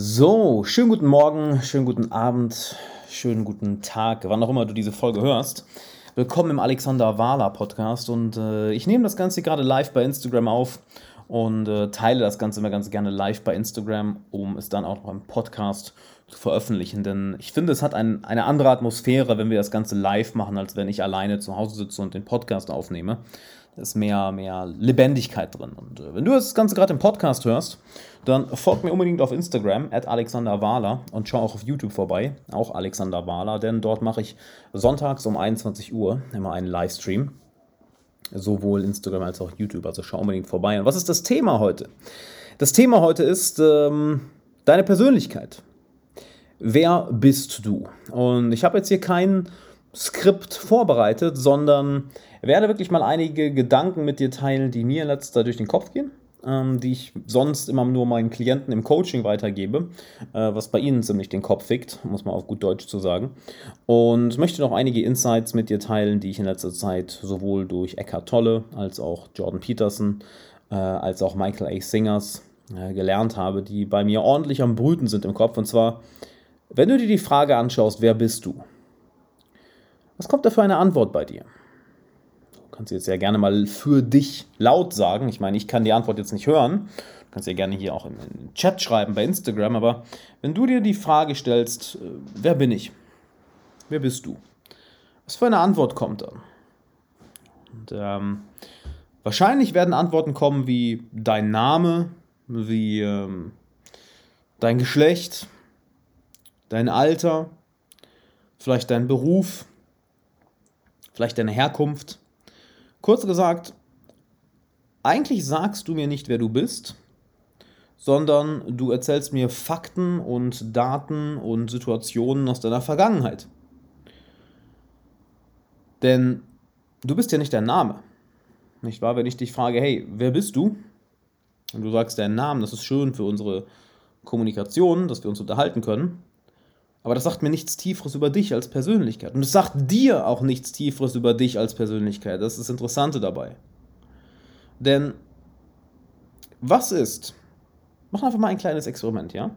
So, schönen guten Morgen, schönen guten Abend, schönen guten Tag, wann auch immer du diese Folge hörst. Willkommen im Alexander Wahler Podcast und äh, ich nehme das Ganze gerade live bei Instagram auf und äh, teile das Ganze immer ganz gerne live bei Instagram, um es dann auch noch im Podcast zu veröffentlichen. Denn ich finde, es hat ein, eine andere Atmosphäre, wenn wir das Ganze live machen, als wenn ich alleine zu Hause sitze und den Podcast aufnehme ist mehr, mehr Lebendigkeit drin. Und äh, wenn du das Ganze gerade im Podcast hörst, dann folg mir unbedingt auf Instagram, at Alexander Wahler, und schau auch auf YouTube vorbei, auch Alexander Wahler, denn dort mache ich sonntags um 21 Uhr immer einen Livestream. Sowohl Instagram als auch YouTube, also schau unbedingt vorbei. Und was ist das Thema heute? Das Thema heute ist ähm, deine Persönlichkeit. Wer bist du? Und ich habe jetzt hier kein Skript vorbereitet, sondern werde wirklich mal einige Gedanken mit dir teilen, die mir letzter durch den Kopf gehen, ähm, die ich sonst immer nur meinen Klienten im Coaching weitergebe, äh, was bei ihnen ziemlich den Kopf fickt, muss man auf gut Deutsch zu sagen. Und möchte noch einige Insights mit dir teilen, die ich in letzter Zeit sowohl durch Eckhart Tolle als auch Jordan Peterson äh, als auch Michael A. Singers äh, gelernt habe, die bei mir ordentlich am Brüten sind im Kopf. Und zwar, wenn du dir die Frage anschaust, wer bist du? Was kommt da für eine Antwort bei dir? Kannst jetzt ja gerne mal für dich laut sagen. Ich meine, ich kann die Antwort jetzt nicht hören. Du kannst ja gerne hier auch im, Chat schreiben bei Instagram. Aber wenn du dir die Frage stellst, äh, wer bin ich? Wer bist du? Was für eine Antwort kommt dann? Und, ähm, wahrscheinlich werden Antworten kommen wie dein Name, wie ähm, dein Geschlecht, dein Alter, vielleicht dein Beruf, vielleicht deine Herkunft, Kurz gesagt, eigentlich sagst du mir nicht, wer du bist, sondern du erzählst mir Fakten und Daten und Situationen aus deiner Vergangenheit. Denn du bist ja nicht dein Name. Nicht wahr? Wenn ich dich frage, hey, wer bist du? Und du sagst deinen Namen, das ist schön für unsere Kommunikation, dass wir uns unterhalten können. Aber das sagt mir nichts Tieferes über dich als Persönlichkeit. Und es sagt dir auch nichts Tieferes über dich als Persönlichkeit. Das ist das Interessante dabei. Denn was ist, mach einfach mal ein kleines Experiment, ja?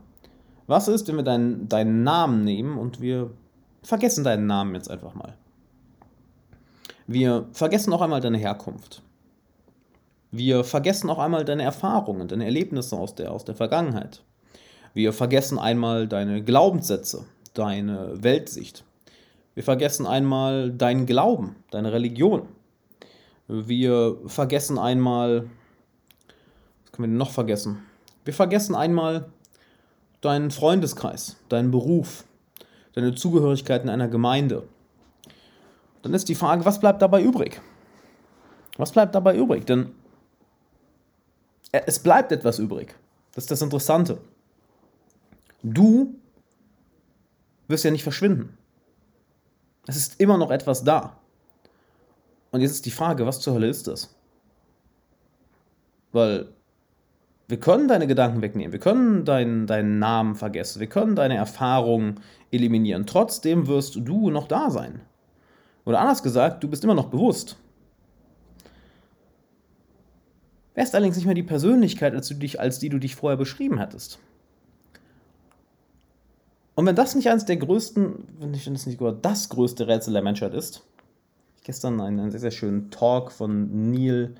Was ist, wenn wir deinen, deinen Namen nehmen und wir vergessen deinen Namen jetzt einfach mal? Wir vergessen auch einmal deine Herkunft. Wir vergessen auch einmal deine Erfahrungen, deine Erlebnisse aus der, aus der Vergangenheit. Wir vergessen einmal deine Glaubenssätze, deine Weltsicht. Wir vergessen einmal deinen Glauben, deine Religion. Wir vergessen einmal, was können wir denn noch vergessen? Wir vergessen einmal deinen Freundeskreis, deinen Beruf, deine Zugehörigkeit in einer Gemeinde. Dann ist die Frage, was bleibt dabei übrig? Was bleibt dabei übrig? Denn es bleibt etwas übrig. Das ist das Interessante. Du wirst ja nicht verschwinden. Es ist immer noch etwas da. Und jetzt ist die Frage, was zur Hölle ist das? Weil wir können deine Gedanken wegnehmen, wir können deinen, deinen Namen vergessen, wir können deine Erfahrungen eliminieren. Trotzdem wirst du noch da sein. Oder anders gesagt, du bist immer noch bewusst. Wärst allerdings nicht mehr die Persönlichkeit, als, du dich, als die du dich vorher beschrieben hattest. Und wenn das nicht eines der größten, wenn ich das nicht sogar das größte Rätsel der Menschheit ist, gestern einen, einen sehr, sehr schönen Talk von Neil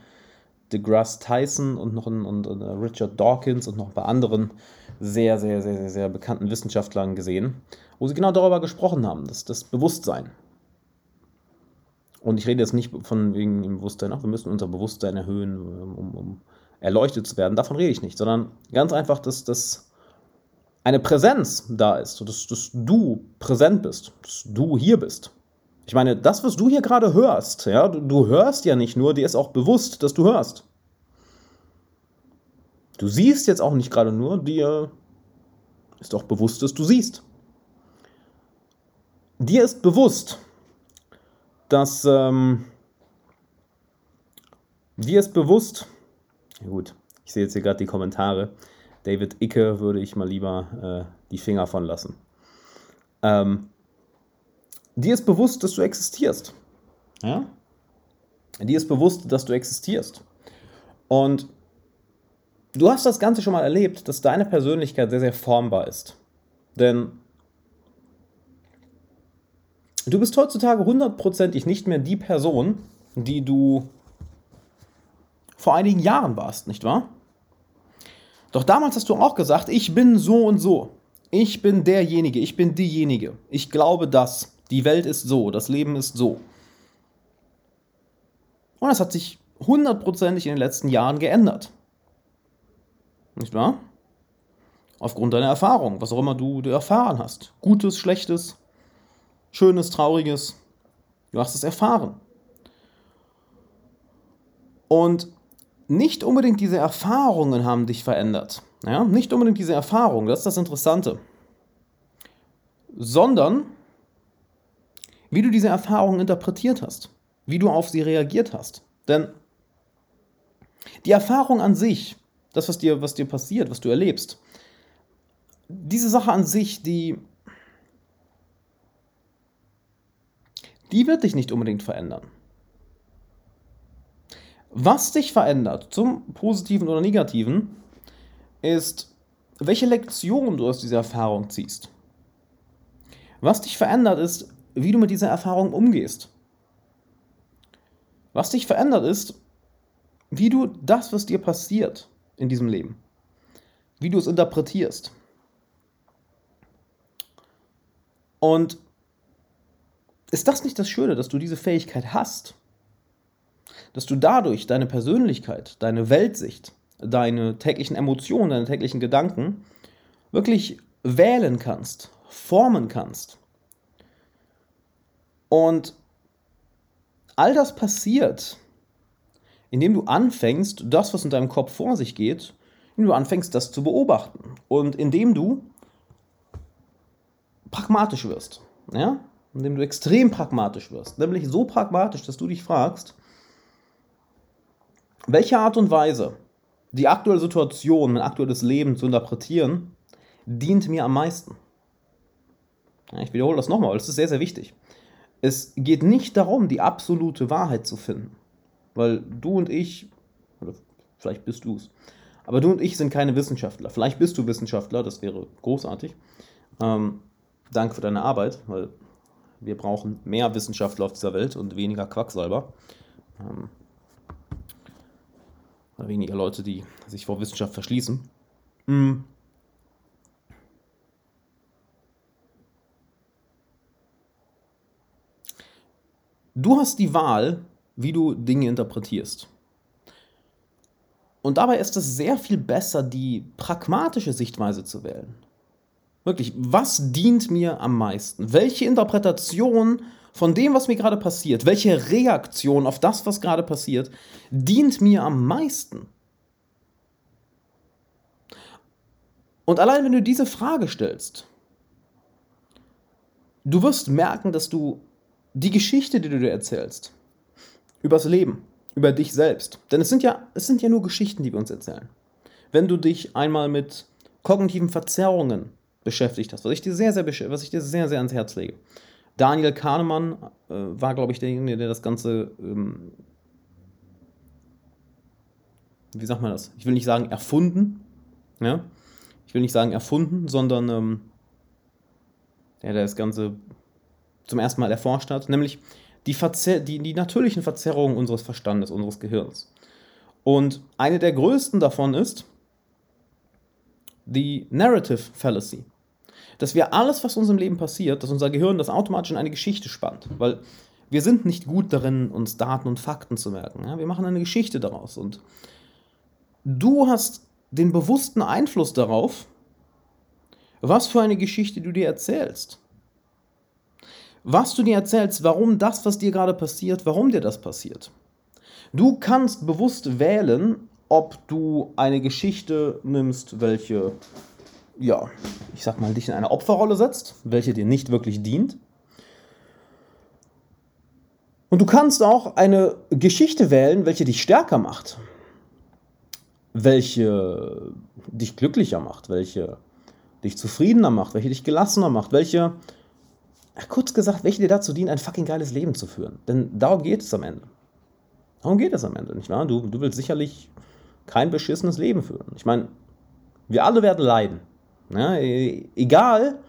deGrasse Tyson und noch ein, und, und Richard Dawkins und noch ein paar anderen sehr, sehr, sehr, sehr, sehr bekannten Wissenschaftlern gesehen, wo sie genau darüber gesprochen haben, dass das Bewusstsein. Und ich rede jetzt nicht von wegen dem Bewusstsein, ach, wir müssen unser Bewusstsein erhöhen, um, um erleuchtet zu werden. Davon rede ich nicht, sondern ganz einfach, dass das eine Präsenz da ist, dass, dass du präsent bist, dass du hier bist. Ich meine, das, was du hier gerade hörst, ja, du, du hörst ja nicht nur, dir ist auch bewusst, dass du hörst. Du siehst jetzt auch nicht gerade nur, dir ist auch bewusst, dass du siehst. Dir ist bewusst, dass ähm, dir ist bewusst, ja gut, ich sehe jetzt hier gerade die Kommentare, David Icke würde ich mal lieber äh, die Finger von lassen. Ähm, dir ist bewusst, dass du existierst. Ja? Dir ist bewusst, dass du existierst. Und du hast das Ganze schon mal erlebt, dass deine Persönlichkeit sehr, sehr formbar ist. Denn du bist heutzutage hundertprozentig nicht mehr die Person, die du vor einigen Jahren warst, nicht wahr? Doch damals hast du auch gesagt, ich bin so und so. Ich bin derjenige, ich bin diejenige. Ich glaube das. Die Welt ist so, das Leben ist so. Und das hat sich hundertprozentig in den letzten Jahren geändert. Nicht wahr? Aufgrund deiner Erfahrung, was auch immer du, erfahren hast. Gutes, Schlechtes, Schönes, Trauriges. Du hast es erfahren. Und nicht unbedingt diese Erfahrungen haben dich verändert. Ja? Nicht unbedingt diese Erfahrungen, das ist das Interessante. Sondern wie du diese Erfahrungen interpretiert hast, wie du auf sie reagiert hast. Denn die Erfahrung an sich, das, was dir, was dir passiert, was du erlebst, diese Sache an sich, die, die wird dich nicht unbedingt verändern. Was dich verändert, zum Positiven oder Negativen, ist, welche Lektion du aus dieser Erfahrung ziehst. Was dich verändert, ist, wie du mit dieser Erfahrung umgehst. Was dich verändert, ist, wie du das, was dir passiert in diesem Leben, wie du es interpretierst. Und ist das nicht das Schöne, dass du diese Fähigkeit hast? Dass du dadurch deine Persönlichkeit, deine Weltsicht, deine täglichen Emotionen, deine täglichen Gedanken wirklich wählen kannst, formen kannst. Und all das passiert, indem du anfängst, das, was in deinem Kopf vor sich geht, indem du anfängst, das zu beobachten. Und indem du pragmatisch wirst. Ja? Indem du extrem pragmatisch wirst. Nämlich so pragmatisch, dass du dich fragst, welche Art und Weise die aktuelle Situation, mein aktuelles Leben zu interpretieren, dient mir am meisten. Ich wiederhole das nochmal, das ist sehr, sehr wichtig. Es geht nicht darum, die absolute Wahrheit zu finden. Weil du und ich, oder vielleicht bist du es, aber du und ich sind keine Wissenschaftler. Vielleicht bist du Wissenschaftler, das wäre großartig. Ähm, danke für deine Arbeit, weil wir brauchen mehr Wissenschaftler auf dieser Welt und weniger Quacksalber. Ähm, weniger Leute, die sich vor Wissenschaft verschließen. Mhm. Du hast die Wahl, wie du Dinge interpretierst. Und dabei ist es sehr viel besser, die pragmatische Sichtweise zu wählen. Wirklich, was dient mir am meisten? Welche Interpretation von dem, was mir gerade passiert, welche Reaktion auf das, was gerade passiert, dient mir am meisten? Und allein wenn du diese Frage stellst, du wirst merken, dass du die Geschichte, die du dir erzählst, übers Leben, über dich selbst. Denn es sind ja, es sind ja nur Geschichten, die wir uns erzählen. Wenn du dich einmal mit kognitiven Verzerrungen beschäftigt hast, was ich dir sehr, sehr, was ich dir sehr, sehr ans Herz lege. Daniel Kahnemann äh, war, glaube ich, derjenige, der das Ganze, ähm, wie sagt man das? Ich will nicht sagen erfunden, ja? Ich will nicht sagen erfunden, sondern ähm, der, der das Ganze zum ersten Mal erforscht hat, nämlich die, Verzer die, die natürlichen Verzerrungen unseres Verstandes, unseres Gehirns. Und eine der größten davon ist die Narrative Fallacy. Dass wir alles, was uns im Leben passiert, dass unser Gehirn das automatisch in eine Geschichte spannt. Weil wir sind nicht gut darin, uns Daten und Fakten zu merken. Ja? Wir machen eine Geschichte daraus. Und du hast den bewussten Einfluss darauf, was für eine Geschichte du dir erzählst was du dir erzählst, warum das, was dir gerade passiert, warum dir das passiert. Du kannst bewusst wählen, ob du eine Geschichte nimmst, welche, ja, ich sag mal, dich in eine Opferrolle setzt, welche dir nicht wirklich dient. Und du kannst auch eine Geschichte wählen, welche dich stärker macht, welche dich glücklicher macht, welche dich zufriedener macht, welche dich gelassener macht, welche kurz gesagt, welche dir dazu dienen, ein fucking geiles Leben zu führen. Denn darum geht es am Ende. Darum geht es am Ende, nicht wahr? Du, du willst sicherlich kein beschissenes Leben führen. Ich meine, wir alle werden leiden. Ja, e-, egal,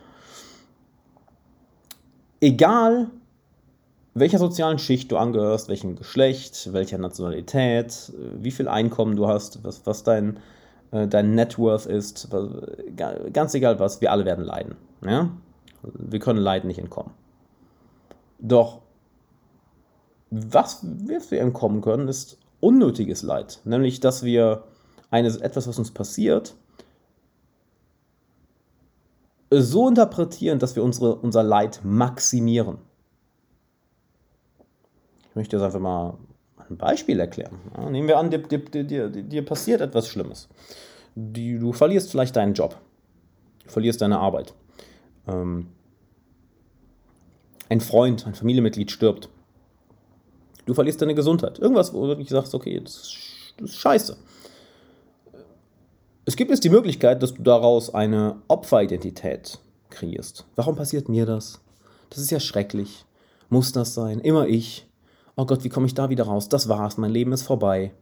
egal, welcher sozialen Schicht du angehörst, welchem Geschlecht, welcher Nationalität, wie viel Einkommen du hast, was, was dein, äh, dein Net Worth ist, ganz egal was, wir alle werden leiden. Ja? Wir können Leiden nicht entkommen. Doch was wir entkommen können, ist unnötiges Leid. Nämlich, dass wir eines, etwas, was uns passiert, so interpretieren, dass wir unsere, unser Leid maximieren. Ich möchte jetzt einfach mal ein Beispiel erklären. Ja, nehmen wir an, dir, dir, dir, dir passiert etwas Schlimmes. Die, du verlierst vielleicht deinen Job. Du verlierst deine Arbeit. Ähm, ein Freund, ein Familienmitglied stirbt. Du verlierst deine Gesundheit. Irgendwas, wo du wirklich sagst, okay, das ist, das ist scheiße. Es gibt jetzt die Möglichkeit, dass du daraus eine Opferidentität kreierst. Warum passiert mir das? Das ist ja schrecklich. Muss das sein? Immer ich. Oh Gott, wie komme ich da wieder raus? Das war's, mein Leben ist vorbei.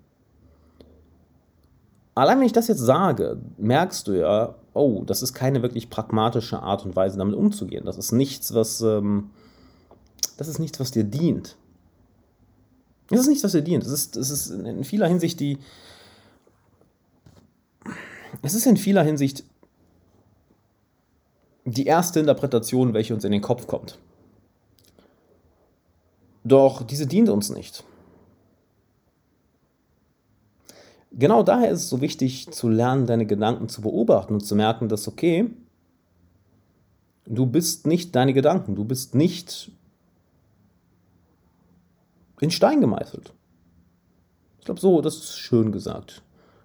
Allein wenn ich das jetzt sage, merkst du ja, oh, das ist keine wirklich pragmatische Art und Weise, damit umzugehen. Das ist nichts, was, ähm, das ist nichts, was dir dient. Das ist nichts, was dir dient. Das ist, das ist in vieler Hinsicht die, es ist in vieler Hinsicht die erste Interpretation, welche uns in den Kopf kommt. Doch diese dient uns nicht. Genau daher ist es so wichtig zu lernen, deine Gedanken zu beobachten und zu merken, dass, okay, du bist nicht deine Gedanken, du bist nicht in Stein gemeißelt. Ich glaube, so, das ist schön gesagt.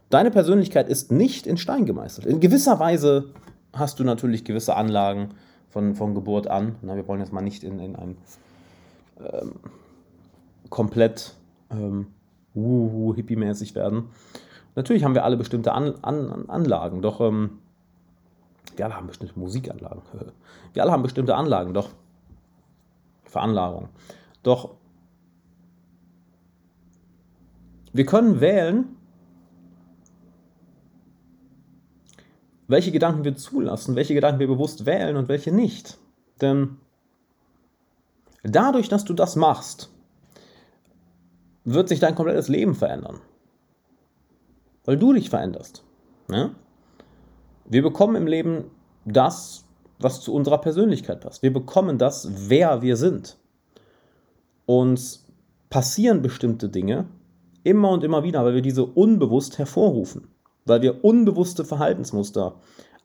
Deine Persönlichkeit ist nicht in Stein gemeißelt. In gewisser Weise hast du natürlich gewisse Anlagen von, von Geburt an. Na, wir wollen jetzt mal nicht in, in einem ähm, komplett ähm, wuhu, hippie-mäßig werden. Natürlich haben wir alle bestimmte an, an, Anlagen, doch ähm, wir alle haben bestimmte Musikanlagen. Wir alle haben bestimmte Anlagen, doch Veranlagung. Doch wir können wählen, welche Gedanken wir zulassen, welche Gedanken wir bewusst wählen und welche nicht. Denn dadurch, dass du das machst, wird sich dein komplettes Leben verändern. Weil du dich veränderst. Ja? Wir bekommen im Leben das, was zu unserer Persönlichkeit passt. Wir bekommen das, wer wir sind. Uns passieren bestimmte Dinge immer und immer wieder, weil wir diese unbewusst hervorrufen weil wir unbewusste Verhaltensmuster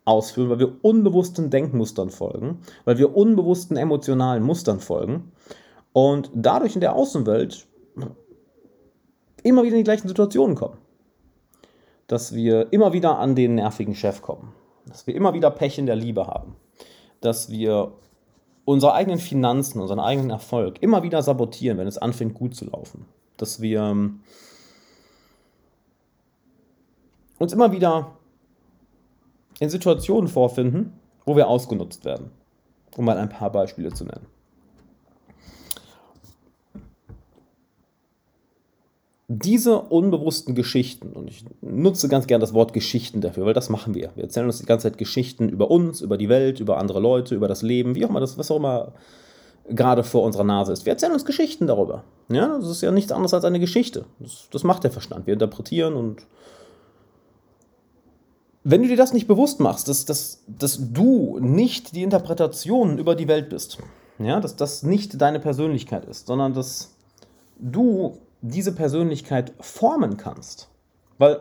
ausführen, weil wir unbewussten Denkmustern folgen, weil wir unbewussten emotionalen Mustern folgen und dadurch in der Außenwelt immer wieder in die gleichen Situationen kommen. Dass wir immer wieder an den nervigen Chef kommen, dass wir immer wieder Pech in der Liebe haben, dass wir unsere eigenen Finanzen, unseren eigenen Erfolg immer wieder sabotieren, wenn es anfängt gut zu laufen, dass wir ähm, uns immer wieder in Situationen vorfinden, wo wir ausgenutzt werden. Um mal ein paar Beispiele zu nennen. Diese unbewussten Geschichten, und ich nutze ganz gern das Wort Geschichten dafür, weil das machen wir. Wir erzählen uns die ganze Zeit Geschichten über uns, über die Welt, über andere Leute, über das Leben, wie auch immer das, was auch immer gerade vor unserer Nase ist. Wir erzählen uns Geschichten darüber. Ja, das ist ja nichts anderes als eine Geschichte. Das, das macht der Verstand. Wir interpretieren und wenn du dir das nicht bewusst machst, dass, dass, dass du nicht die Interpretation über die Welt bist, ja, dass das nicht deine Persönlichkeit ist, sondern dass du diese Persönlichkeit formen kannst. Weil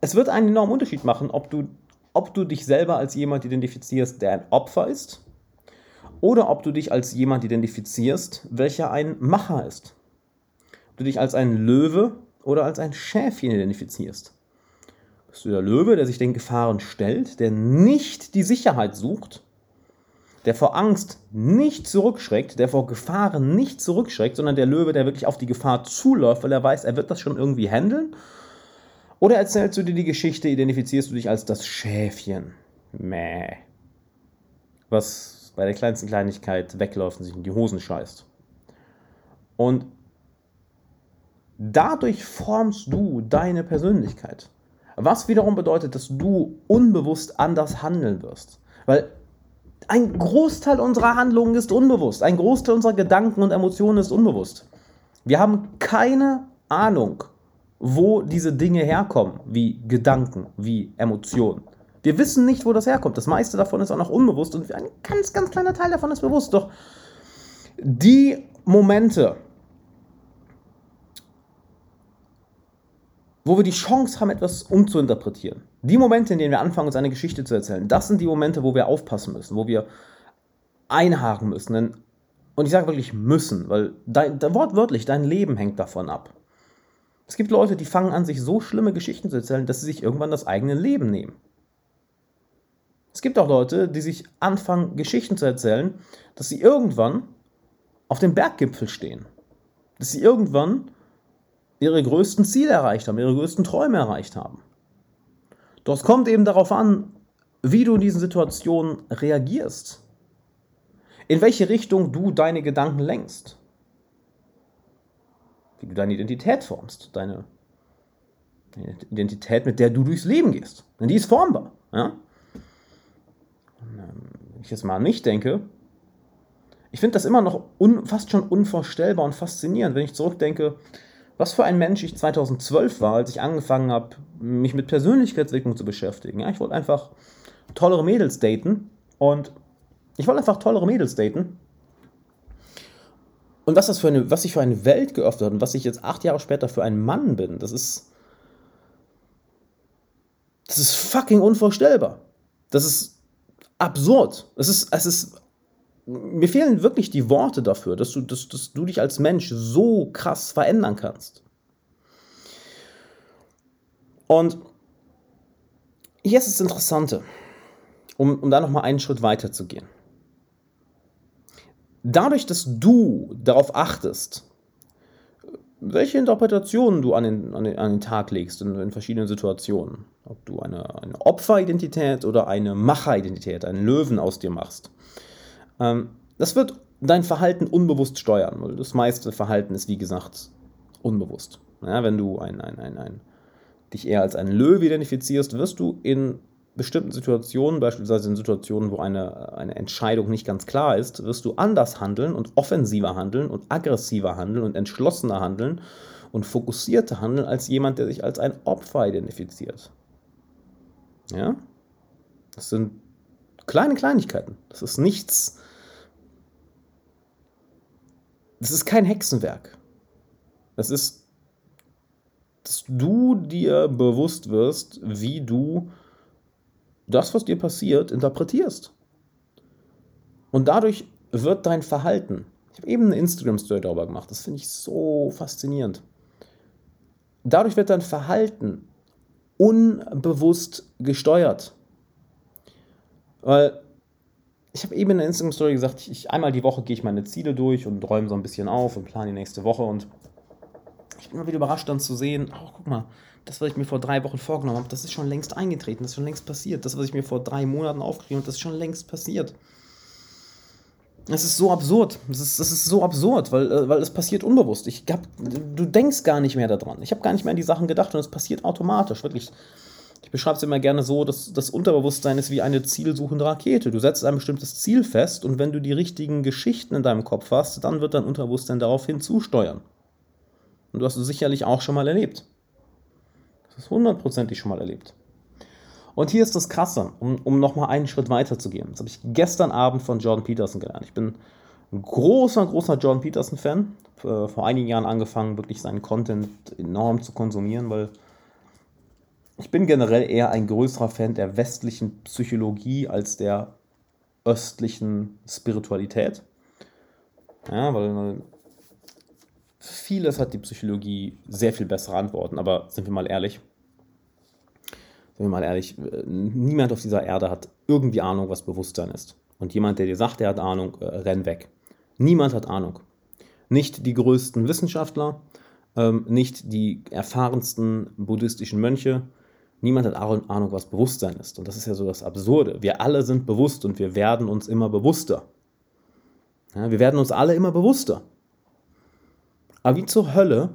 es wird einen enormen Unterschied machen, ob du, ob du dich selber als jemand identifizierst, der ein Opfer ist, oder ob du dich als jemand identifizierst, welcher ein Macher ist. Ob du dich als ein Löwe oder als ein Schäfchen identifizierst. Bist du der Löwe, der sich den Gefahren stellt, der nicht die Sicherheit sucht, der vor Angst nicht zurückschreckt, der vor Gefahren nicht zurückschreckt, sondern der Löwe, der wirklich auf die Gefahr zuläuft, weil er weiß, er wird das schon irgendwie handeln? Oder erzählst du dir die Geschichte, identifizierst du dich als das Schäfchen? Mäh. Was bei der kleinsten Kleinigkeit wegläuft und sich in die Hosen scheißt. Und Dadurch formst du deine Persönlichkeit. Was wiederum bedeutet, dass du unbewusst anders handeln wirst. Weil ein Großteil unserer Handlungen ist unbewusst. Ein Großteil unserer Gedanken und Emotionen ist unbewusst. Wir haben keine Ahnung, wo diese Dinge herkommen, wie Gedanken, wie Emotionen. Wir wissen nicht, wo das herkommt. Das meiste davon ist auch noch unbewusst und ein ganz, ganz kleiner Teil davon ist bewusst. Doch die Momente, wo wir die Chance haben, etwas umzuinterpretieren, die Momente, in denen wir anfangen, uns eine Geschichte zu erzählen, das sind die Momente, wo wir aufpassen müssen, wo wir einhaken müssen. Denn, und ich sage wirklich müssen, weil dein, wortwörtlich dein Leben hängt davon ab. Es gibt Leute, die fangen an, sich so schlimme Geschichten zu erzählen, dass sie sich irgendwann das eigene Leben nehmen. Es gibt auch Leute, die sich anfangen, Geschichten zu erzählen, dass sie irgendwann auf dem Berggipfel stehen. Dass sie irgendwann ihre größten Ziele erreicht haben, ihre größten Träume erreicht haben. Doch es kommt eben darauf an, wie du in diesen Situationen reagierst. In welche Richtung du deine Gedanken lenkst. Wie du deine Identität formst. Deine Identität, mit der du durchs Leben gehst. Denn die ist formbar. Ja? wenn ich jetzt mal an mich denke, ich finde das immer noch un, fast schon unvorstellbar und faszinierend, wenn ich zurückdenke, was für ein Mensch ich 2012 war, als ich angefangen habe, mich mit Persönlichkeitsentwicklung zu beschäftigen. Ja, ich wollte einfach tollere Mädels daten und ich wollte einfach tollere Mädels daten. Und was, das für eine, was sich für eine Welt geöffnet hat und was ich jetzt acht Jahre später für ein Mann bin, das ist. Das ist fucking unvorstellbar. Das ist absurd. Es ist, es ist, mir fehlen wirklich die Worte dafür, dass du, dass, dass du dich als Mensch so krass verändern kannst. Und hier ist das Interessante, um, um da nochmal einen Schritt weiter zu gehen. Dadurch, dass du darauf achtest, welche Interpretationen du an den, an den, an den Tag legst in, in, verschiedenen Situationen. Ob du eine, eine Opferidentität oder eine Macheridentität, einen Löwen aus dir machst. Ähm, das wird dein Verhalten unbewusst steuern, das meiste Verhalten ist, wie gesagt, unbewusst. Ja, wenn du ein, ein, ein, ein, dich eher als ein Löwe identifizierst, wirst du in bestimmten Situationen, beispielsweise in Situationen, wo eine, eine Entscheidung nicht ganz klar ist, wirst du anders handeln und offensiver handeln und aggressiver handeln und entschlossener handeln und fokussierter handeln als jemand, der sich als ein Opfer identifiziert. Ja? Das sind kleine Kleinigkeiten. Das ist nichts. Das ist kein Hexenwerk. Das ist, dass du dir bewusst wirst, wie du das, was dir passiert, interpretierst. Und dadurch wird dein Verhalten, ich habe eben eine Instagram-Story darüber gemacht, das finde ich so faszinierend. Dadurch wird dein Verhalten unbewusst gesteuert. Weil ich habe eben in der Instagram-Story gesagt, ich, einmal die Woche gehe ich meine Ziele durch und räume so ein bisschen auf und plane die nächste Woche und ich bin immer wieder überrascht dann zu sehen, oh, guck mal, das, was ich mir vor drei Wochen vorgenommen habe, das ist schon längst eingetreten, das ist schon längst passiert. Das, was ich mir vor drei Monaten aufgeschrieben habe, das ist schon längst passiert. Das ist so absurd. Das ist, das ist so absurd, weil, äh, weil es passiert unbewusst. Ich hab, du denkst gar nicht mehr daran. Ich habe gar nicht mehr an die Sachen gedacht und es passiert automatisch. Wirklich. Ich beschreibe es immer gerne so, dass das Unterbewusstsein ist wie eine zielsuchende Rakete. Du setzt ein bestimmtes Ziel fest und wenn du die richtigen Geschichten in deinem Kopf hast, dann wird dein Unterbewusstsein daraufhin zusteuern. Und du hast es sicherlich auch schon mal erlebt. Das ist hundertprozentig schon mal erlebt. Und hier ist das Krasse, um, um nochmal einen Schritt weiter zu gehen. Das habe ich gestern Abend von Jordan Peterson gelernt. Ich bin ein großer, großer Jordan Peterson-Fan. Äh, vor einigen Jahren angefangen, wirklich seinen Content enorm zu konsumieren, weil ich bin generell eher ein größerer Fan der westlichen Psychologie als der östlichen Spiritualität. Ja, weil vieles hat die Psychologie sehr viel bessere Antworten, aber sind wir mal ehrlich, sind wir mal ehrlich, niemand auf dieser Erde hat irgendwie Ahnung, was Bewusstsein ist. Und jemand, der dir sagt, er hat Ahnung, äh, renn weg. Niemand hat Ahnung. Nicht die größten Wissenschaftler, ähm, nicht die erfahrensten buddhistischen Mönche. Niemand hat Ahnung, was Bewusstsein ist. Und das ist ja so das Absurde. Wir alle sind bewusst und wir werden uns immer bewusster. Ja, wir werden uns alle immer bewusster. Aber wie zur Hölle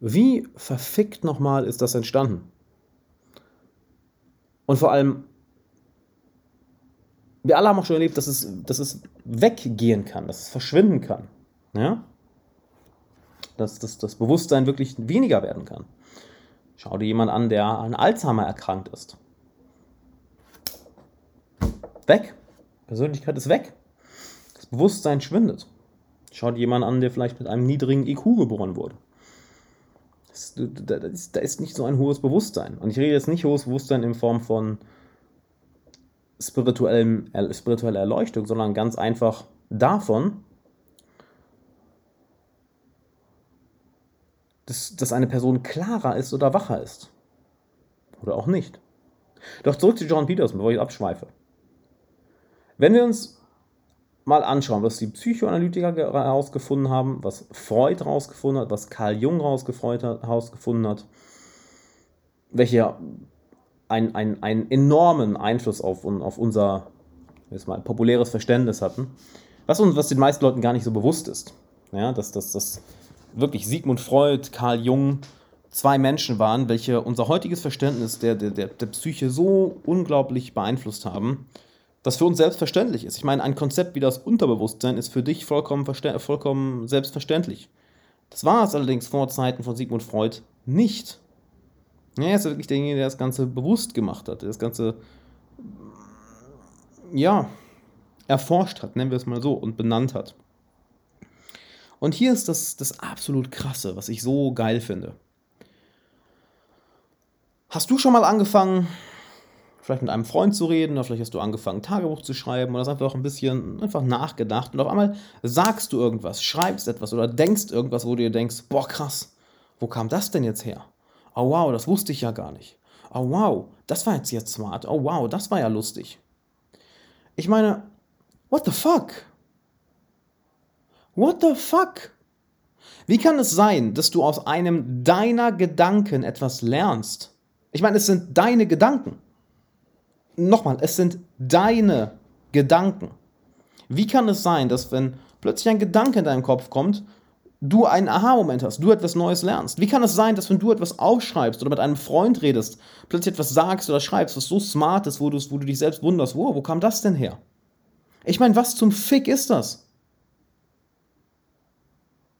Wie verfickt nochmal ist das entstanden? Und vor allem, wir alle haben auch schon erlebt, dass es, dass es weggehen kann, dass es verschwinden kann. Ja? Dass, dass das Bewusstsein wirklich weniger werden kann. Schau dir jemanden an, der an Alzheimer erkrankt ist. Weg. Persönlichkeit ist weg. Das Bewusstsein schwindet. Schau dir jemanden an, der vielleicht mit einem niedrigen IQ geboren wurde. Da ist nicht so ein hohes Bewusstsein. Und ich rede jetzt nicht hohes Bewusstsein in Form von spirituellem, spiritueller Erleuchtung, sondern ganz einfach davon, dass, dass eine Person klarer ist oder wacher ist. Oder auch nicht. Doch zurück zu John Peterson, bevor ich abschweife. Wenn wir uns mal anschauen, was die Psychoanalytiker herausgefunden haben, was Freud herausgefunden hat, was Carl Jung herausgefunden hat, welche einen, einen, einen enormen Einfluss auf, auf unser jetzt mal, populäres Verständnis hatten, was uns, was den meisten Leuten gar nicht so bewusst ist. Ja, dass, dass, dass wirklich Sigmund Freud, Carl Jung zwei Menschen waren, welche unser heutiges Verständnis der, der, der, Psyche so unglaublich beeinflusst haben, das für uns selbstverständlich ist. Ich meine, ein Konzept wie das Unterbewusstsein ist für dich vollkommen, vollkommen selbstverständlich. Das war es allerdings vor Zeiten von Sigmund Freud nicht. er ist wirklich derjenige, der das Ganze bewusst gemacht hat, der das Ganze, ja, erforscht hat, nennen wir es mal so, und benannt hat. Und hier ist das, das absolut Krasse, was ich so geil finde. Hast du schon mal angefangen, vielleicht mit einem Freund zu reden, oder vielleicht hast du angefangen, Tagebuch zu schreiben oder hast einfach ein bisschen einfach nachgedacht und auf einmal sagst du irgendwas, schreibst etwas oder denkst irgendwas, wo du dir denkst, boah krass, wo kam das denn jetzt her? Oh wow, das wusste ich ja gar nicht. Oh wow, das war jetzt jetzt smart. Oh wow, das war ja lustig. Ich meine, what the fuck? What the fuck? Wie kann es sein, dass du aus einem deiner Gedanken etwas lernst? Ich meine, es sind deine Gedanken. Nochmal, es sind deine Gedanken. Wie kann es sein, dass wenn plötzlich ein Gedanke in deinem Kopf kommt, du einen Aha-Moment hast, du etwas Neues lernst? Wie kann es sein, dass wenn du etwas aufschreibst oder mit einem Freund redest, plötzlich etwas sagst oder schreibst, was so smart ist, wo du, wo du dich selbst wunderst, wo, wo kam das denn her? Ich meine, was zum Fick ist das?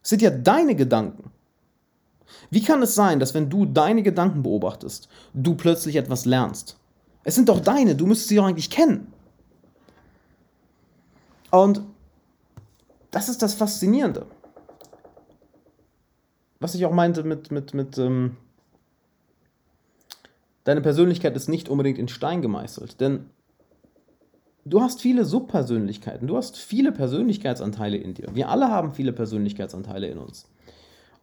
Sind ja deine Gedanken. Wie kann es sein, dass wenn du deine Gedanken beobachtest, du plötzlich etwas lernst? Es sind doch deine, du müsstest sie doch eigentlich kennen. Und das ist das Faszinierende. Was ich auch meinte mit, mit, mit ähm, deine Persönlichkeit ist nicht unbedingt in Stein gemeißelt. Denn du hast viele Subpersönlichkeiten, du hast viele Persönlichkeitsanteile in dir. Wir alle haben viele Persönlichkeitsanteile in uns.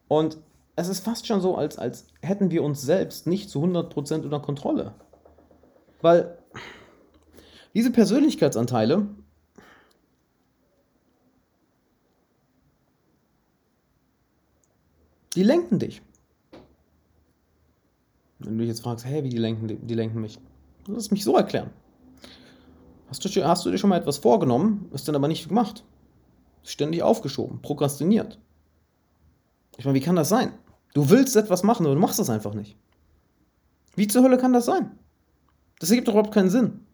Und es ist fast schon so, als, als hätten wir uns selbst nicht zu 100% unter Kontrolle. Weil diese Persönlichkeitsanteile die lenken dich. Wenn du dich jetzt fragst, hey, wie die lenken, die lenken mich, lass mich so erklären. Hast du, hast du dir schon mal etwas vorgenommen, ist dann aber nicht gemacht? Ständig aufgeschoben, prokrastiniert. Ich meine, wie kann das sein? Du willst etwas machen, aber du machst das einfach nicht. Wie zur Hölle kann das sein? Das ergibt doch überhaupt keinen Sinn.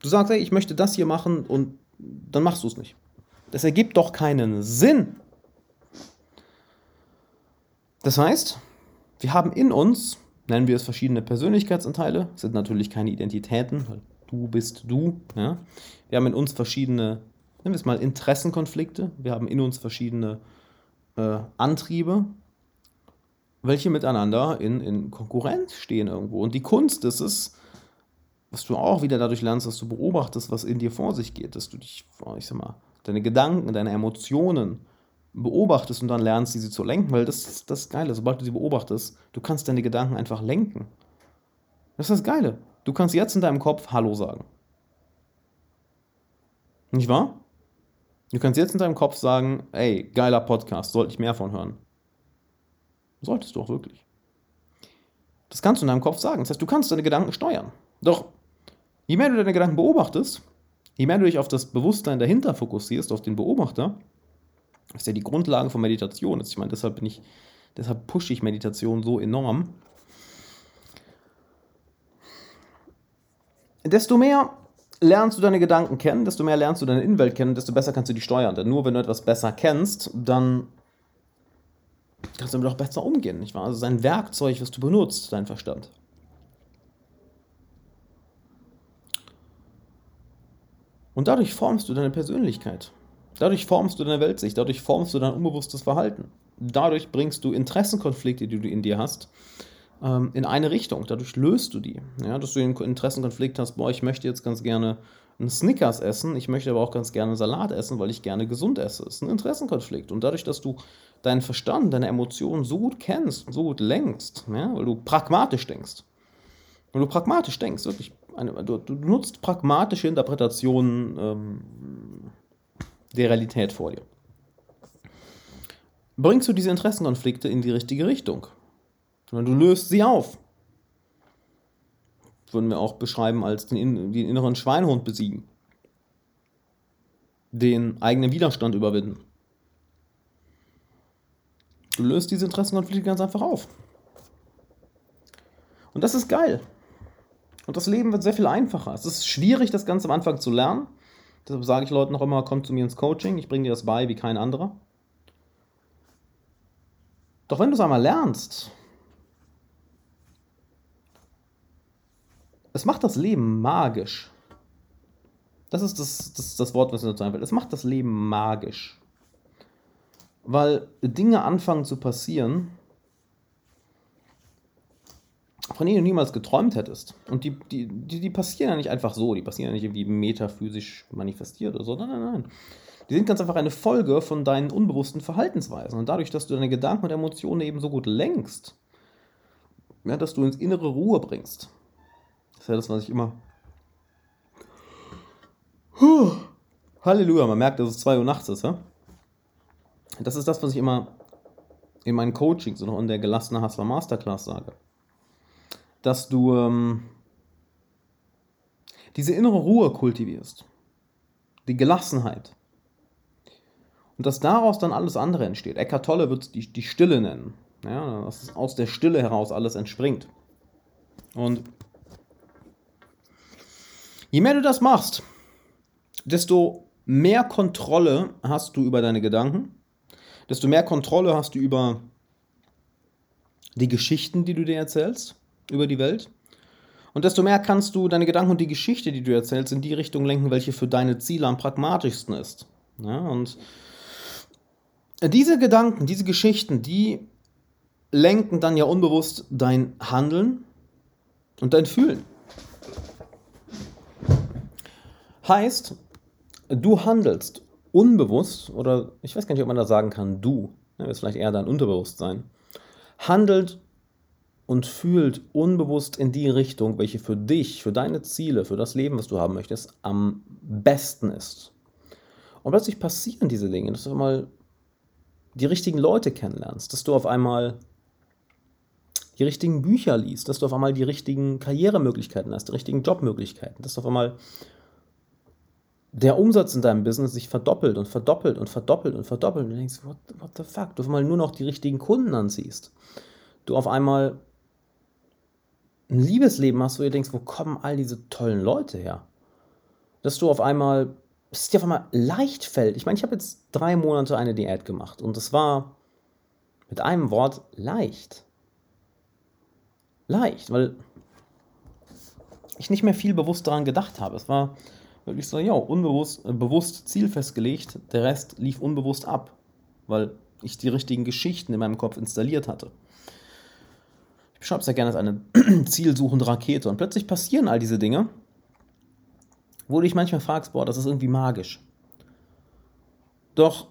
Du sagst, hey, ich möchte das hier machen und dann machst du es nicht. Das ergibt doch keinen Sinn. Das heißt, wir haben in uns, nennen wir es verschiedene Persönlichkeitsanteile, sind natürlich keine Identitäten, du bist du. Ja? Wir haben in uns verschiedene, nennen wir es mal, Interessenkonflikte. Wir haben in uns verschiedene äh, Antriebe, welche miteinander in, in Konkurrenz stehen irgendwo. Und die Kunst ist es, was du auch wieder dadurch lernst, dass du beobachtest, was in dir vor sich geht, dass du dich, ich sag mal, deine Gedanken, deine Emotionen beobachtest und dann lernst, diese zu lenken, weil das ist das Geile. Sobald du sie beobachtest, du kannst deine Gedanken einfach lenken. Das ist das Geile. Du kannst jetzt in deinem Kopf Hallo sagen. Nicht wahr? Du kannst jetzt in deinem Kopf sagen, ey, geiler Podcast, sollte ich mehr von hören. Solltest du auch wirklich. Das kannst du in deinem Kopf sagen. Das heißt, du kannst deine Gedanken steuern. Doch je mehr du deine Gedanken beobachtest, je mehr du dich auf das Bewusstsein dahinter fokussierst, auf den Beobachter, ist ja die Grundlage von Meditation. Ich meine, deshalb bin ich Deshalb pushe ich Meditation so enorm. Desto mehr lernst du deine Gedanken kennen, desto mehr lernst du deine Innenwelt kennen, desto besser kannst du die steuern. Denn nur wenn du etwas besser kennst, dann kannst du damit auch besser umgehen, nicht wahr? Also es ist ein Werkzeug, was du benutzt, dein Verstand. Und dadurch formst du deine Persönlichkeit. Dadurch formst du deine Weltsicht, dadurch formst du dein unbewusstes Verhalten. Dadurch bringst du Interessenkonflikte, die du in dir hast, ähm, in eine Richtung. Dadurch löst du die. Ja, dass du den Interessenkonflikt hast, boah, ich möchte jetzt ganz gerne einen Snickers essen, ich möchte aber auch ganz gerne Salat essen, weil ich gerne gesund esse. Das ist ein Interessenkonflikt. Und dadurch, dass du deinen Verstand, deine Emotionen so gut kennst, so gut lenkst, ja, weil du pragmatisch denkst, weil du pragmatisch denkst, wirklich, eine, du, du, nutzt pragmatische Interpretationen ähm, der Realität vor dir. Bringst du diese Interessenkonflikte in die richtige Richtung? Sondern du löst sie auf. Würden wir auch beschreiben als den, den inneren Schweinhund besiegen. Den eigenen Widerstand überwinden. Du löst diese Interessenkonflikte ganz einfach auf. Und das ist geil. Und das Leben wird sehr viel einfacher. Es ist schwierig, das Ganze am Anfang zu lernen. Deshalb sage ich Leuten noch immer, kommt zu mir ins Coaching, ich bringe dir das bei wie kein anderer. Doch wenn du es einmal lernst, es macht das Leben magisch. Das ist das, das, das Wort, was mir dazu einfällt. Es macht das Leben magisch. Weil Dinge anfangen zu passieren, von denen du niemals geträumt hättest. Und die, die, die, die passieren ja nicht einfach so, die passieren ja nicht irgendwie metaphysisch manifestiert oder so. Nein, nein, nein. Die sind ganz einfach eine Folge von deinen unbewussten Verhaltensweisen. Und dadurch, dass du deine Gedanken und Emotionen eben so gut lenkst, ja, dass du ins innere Ruhe bringst. Ist ja das, was ich immer. Puh. Halleluja, man merkt, dass es 2 Uhr nachts ist. Ja? Das ist das, was ich immer in meinen Coachings und auch in der gelassene Hustler Masterclass sage dass du ähm, diese innere Ruhe kultivierst, die Gelassenheit. Und dass daraus dann alles andere entsteht. Eckart Tolle wird die, die Stille nennen. Ja, dass aus der Stille heraus alles entspringt. Und je mehr du das machst, desto mehr Kontrolle hast du über deine Gedanken, desto mehr Kontrolle hast du über die Geschichten, die du dir erzählst, über die Welt. Und desto mehr kannst du deine Gedanken und die Geschichte, die du erzählst, in die Richtung lenken, welche für deine Ziele am pragmatischsten ist. Ja, und diese Gedanken, diese Geschichten, die lenken dann ja unbewusst dein Handeln und dein Fühlen. Heißt, du handelst unbewusst, oder ich weiß gar nicht, ob man da sagen kann, du, das ist vielleicht eher dein Unterbewusstsein, handelt und fühlt unbewusst in die Richtung, welche für dich, für deine Ziele, für das Leben, was du haben möchtest, am besten ist. Und plötzlich passieren diese Dinge, dass du einmal die richtigen Leute kennenlernst, dass du auf einmal die richtigen Bücher liest, dass du auf einmal die richtigen Karrieremöglichkeiten hast, die richtigen Jobmöglichkeiten, dass du auf einmal der Umsatz in deinem Business sich verdoppelt und verdoppelt und verdoppelt und verdoppelt und du denkst, what, what the fuck, du auf einmal nur noch die richtigen Kunden anziehst. Du auf einmal ein Liebesleben hast, wo du denkst, wo kommen all diese tollen Leute her? Dass du auf einmal, dass es dir auf einmal leicht fällt. Ich meine, ich habe jetzt drei Monate eine Diät gemacht und es war mit einem Wort leicht. Leicht, weil ich nicht mehr viel bewusst daran gedacht habe. Es war wirklich so, ja, unbewusst, äh, bewusst Ziel festgelegt, der Rest lief unbewusst ab, weil ich die richtigen Geschichten in meinem Kopf installiert hatte. Ich beschreibe es ja gerne als eine zielsuchende Rakete. Und plötzlich passieren all diese Dinge, wo du dich manchmal fragst, boah, das ist irgendwie magisch. Doch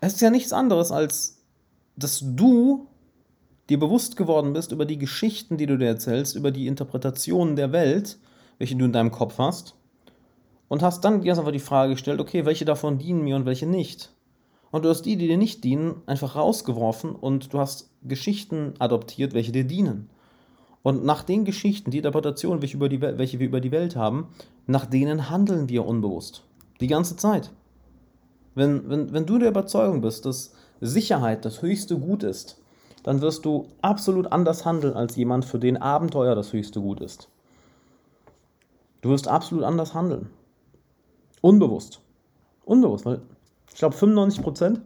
es ist ja nichts anderes, als dass du dir bewusst geworden bist über die Geschichten, die du dir erzählst, über die Interpretationen der Welt, welche du in deinem Kopf hast, und hast dann dir einfach die Frage gestellt, okay, welche davon dienen mir und welche nicht. Und du hast die, die dir nicht dienen, einfach rausgeworfen und du hast Geschichten adoptiert, welche dir dienen. Und nach den Geschichten, die Interpretationen, welche wir über die Welt haben, nach denen handeln wir unbewusst. Die ganze Zeit. Wenn, wenn, wenn du der Überzeugung bist, dass Sicherheit das höchste Gut ist, dann wirst du absolut anders handeln als jemand, für den Abenteuer das höchste Gut ist. Du wirst absolut anders handeln. Unbewusst. Unbewusst, weil ich glaube 95 Prozent,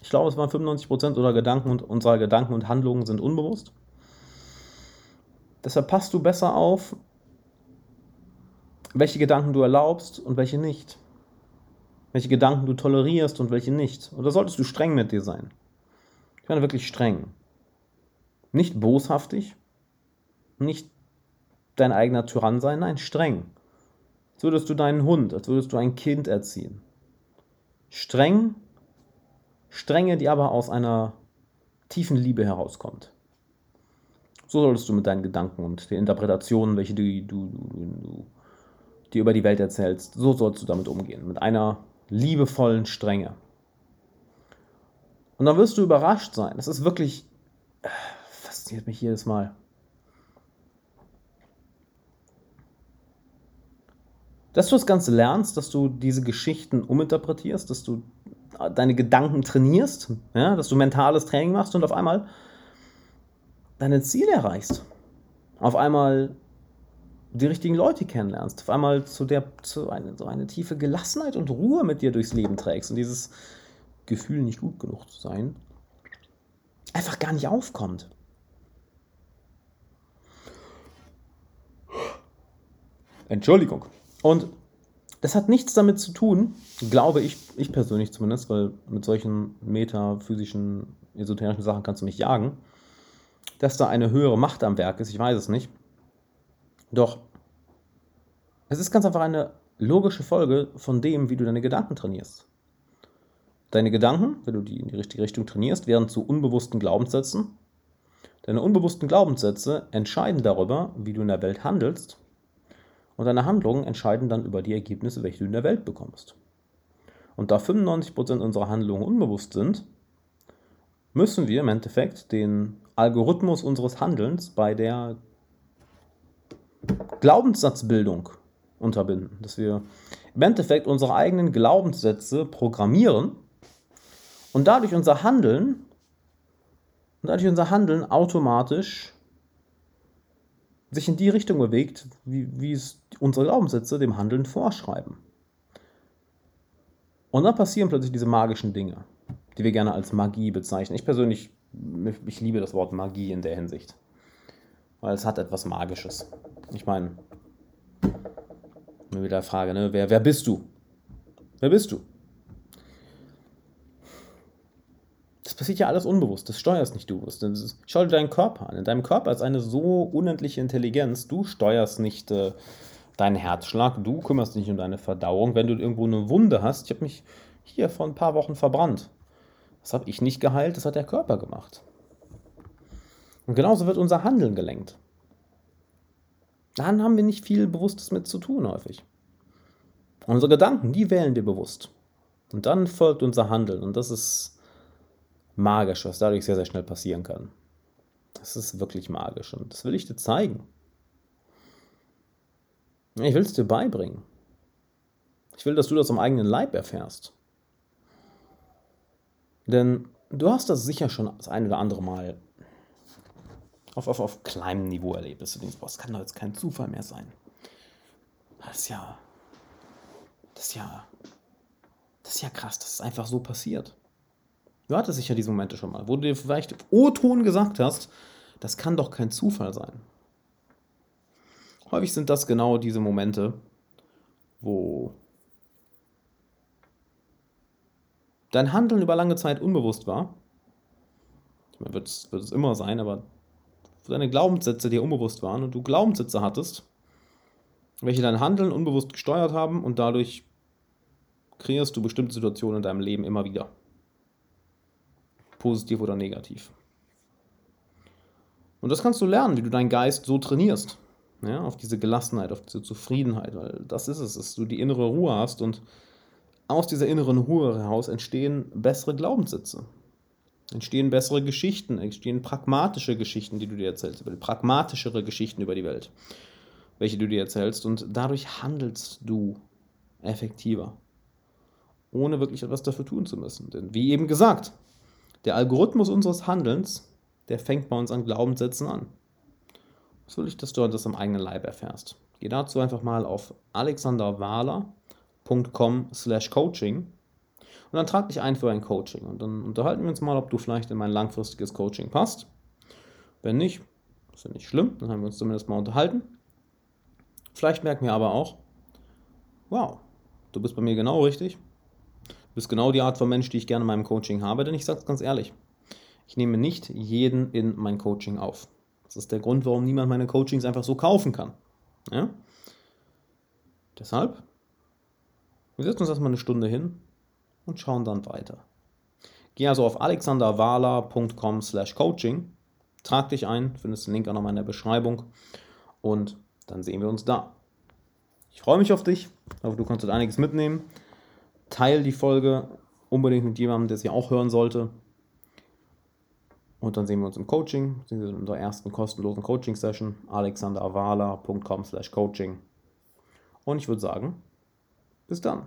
ich glaube es waren 95 Prozent unserer Gedanken und unserer Gedanken und Handlungen sind unbewusst. Deshalb passt du besser auf, welche Gedanken du erlaubst und welche nicht. Welche Gedanken du tolerierst und welche nicht. Oder solltest du streng mit dir sein? Ich meine wirklich streng. Nicht boshaftig, nicht dein eigener Tyrann sein, nein, streng. Als würdest du deinen Hund, als würdest du ein Kind erziehen. Streng, strenge, die aber aus einer tiefen Liebe herauskommt. So solltest du mit deinen Gedanken und den Interpretationen, welche du, du, du, dir über die Welt erzählst, so sollst du damit umgehen. Mit einer liebevollen Strenge. Und dann wirst du überrascht sein. Das ist wirklich, äh, fasziniert mich jedes Mal. Dass du das Ganze lernst, dass du diese Geschichten uminterpretierst, dass du deine Gedanken trainierst, ja, dass du mentales Training machst und auf einmal deine Ziele erreichst. Auf einmal die richtigen Leute kennenlernst, auf einmal zu der zu eine, so eine tiefe Gelassenheit und Ruhe mit dir durchs Leben trägst und dieses Gefühl, nicht gut genug zu sein, einfach gar nicht aufkommt. Entschuldigung. Und das hat nichts damit zu tun, glaube ich, ich persönlich zumindest, weil mit solchen metaphysischen, esoterischen Sachen kannst du mich jagen, dass da eine höhere Macht am Werk ist, ich weiß es nicht. Doch es ist ganz einfach eine logische Folge von dem, wie du deine Gedanken trainierst. Deine Gedanken, wenn du die in die richtige Richtung trainierst, werden zu unbewussten Glaubenssätzen. Deine unbewussten Glaubenssätze entscheiden darüber, wie du in der Welt handelst. Und deine Handlungen entscheiden dann über die Ergebnisse, welche du in der Welt bekommst. Und da 95% unserer Handlungen unbewusst sind, müssen wir im Endeffekt den Algorithmus unseres Handelns bei der Glaubenssatzbildung unterbinden. Dass wir im Endeffekt unsere eigenen Glaubenssätze programmieren und dadurch unser Handeln und dadurch unser Handeln automatisch sich in die Richtung bewegt, wie, wie es unsere Glaubenssätze dem Handeln vorschreiben. Und dann passieren plötzlich diese magischen Dinge, die wir gerne als Magie bezeichnen. Ich persönlich, ich liebe das Wort Magie in der Hinsicht, weil es hat etwas Magisches. Ich meine, wieder Frage, ne? wer, wer bist du? Wer bist du? Das passiert ja alles unbewusst, das steuerst nicht du. Schau dir deinen Körper an. In deinem Körper ist eine so unendliche Intelligenz. Du steuerst nicht äh, deinen Herzschlag, du kümmerst dich nicht um deine Verdauung. Wenn du irgendwo eine Wunde hast, ich habe mich hier vor ein paar Wochen verbrannt. Das habe ich nicht geheilt, das hat der Körper gemacht. Und genauso wird unser Handeln gelenkt. Dann haben wir nicht viel Bewusstes mit zu tun häufig. Unsere Gedanken, die wählen wir bewusst. Und dann folgt unser Handeln. Und das ist magisch, was dadurch sehr, sehr schnell passieren kann. Das ist wirklich magisch. Und das will ich dir zeigen. Ich will es dir beibringen. Ich will, dass du das am eigenen Leib erfährst. Denn du hast das sicher schon das ein oder andere Mal auf, auf, auf kleinem Niveau erlebt, du denkst, boah, das kann doch jetzt kein Zufall mehr sein. Das ist ja, das ist ja, das ist ja krass, dass es einfach so passiert. Du hattest sicher diese Momente schon mal, wo du dir vielleicht O-Ton gesagt hast, das kann doch kein Zufall sein. Häufig sind das genau diese Momente, wo dein Handeln über lange Zeit unbewusst war. Ich meine, wird es, immer sein, aber deine Glaubenssätze dir unbewusst waren und du Glaubenssätze hattest, welche dein Handeln unbewusst gesteuert haben und dadurch kreierst du bestimmte Situationen in deinem Leben immer wieder. Positiv oder negativ. Und das kannst du lernen, wie du deinen Geist so trainierst. Ja, auf diese Gelassenheit, auf diese Zufriedenheit, weil das ist es, dass du die innere Ruhe hast und aus dieser inneren Ruhe heraus entstehen bessere Glaubenssätze entstehen bessere Geschichten, entstehen pragmatische Geschichten, die du dir erzählst, pragmatischere Geschichten über die Welt, welche du dir erzählst und dadurch handelst du effektiver. ohne wirklich etwas dafür tun zu müssen. Denn wie eben gesagt, der Algorithmus unseres Handelns, der fängt bei uns an Glaubenssätzen an. Was will ich, dass du das am eigenen Leib erfährst? Geh dazu einfach mal auf alexanderwahler.com slash coaching und dann trag dich ein für ein Coaching. Und dann unterhalten wir uns mal, ob du vielleicht in mein langfristiges Coaching passt. Wenn nicht, ist ja nicht schlimm, dann haben wir uns zumindest mal unterhalten. Vielleicht merken wir aber auch, wow, du bist bei mir genau richtig. Bist genau die Art von Mensch, die ich gerne in meinem Coaching habe, denn ich sage es ganz ehrlich, ich nehme nicht jeden in mein Coaching auf. Das ist der Grund, warum niemand meine Coachings einfach so kaufen kann. Ja? Deshalb, wir setzen uns erstmal eine Stunde hin und schauen dann weiter. Geh also auf alexanderwala.com slash coaching, trag dich ein, findest den Link auch nochmal in der Beschreibung und dann sehen wir uns da. Ich freue mich auf dich, hoffe, du kannst einiges mitnehmen. Teil die Folge unbedingt mit jemandem, der sie auch hören sollte. Und dann sehen wir uns im Coaching, in unserer ersten kostenlosen Coaching-Session, alexanderavala.com slash coaching. Und ich würde sagen, bis dann.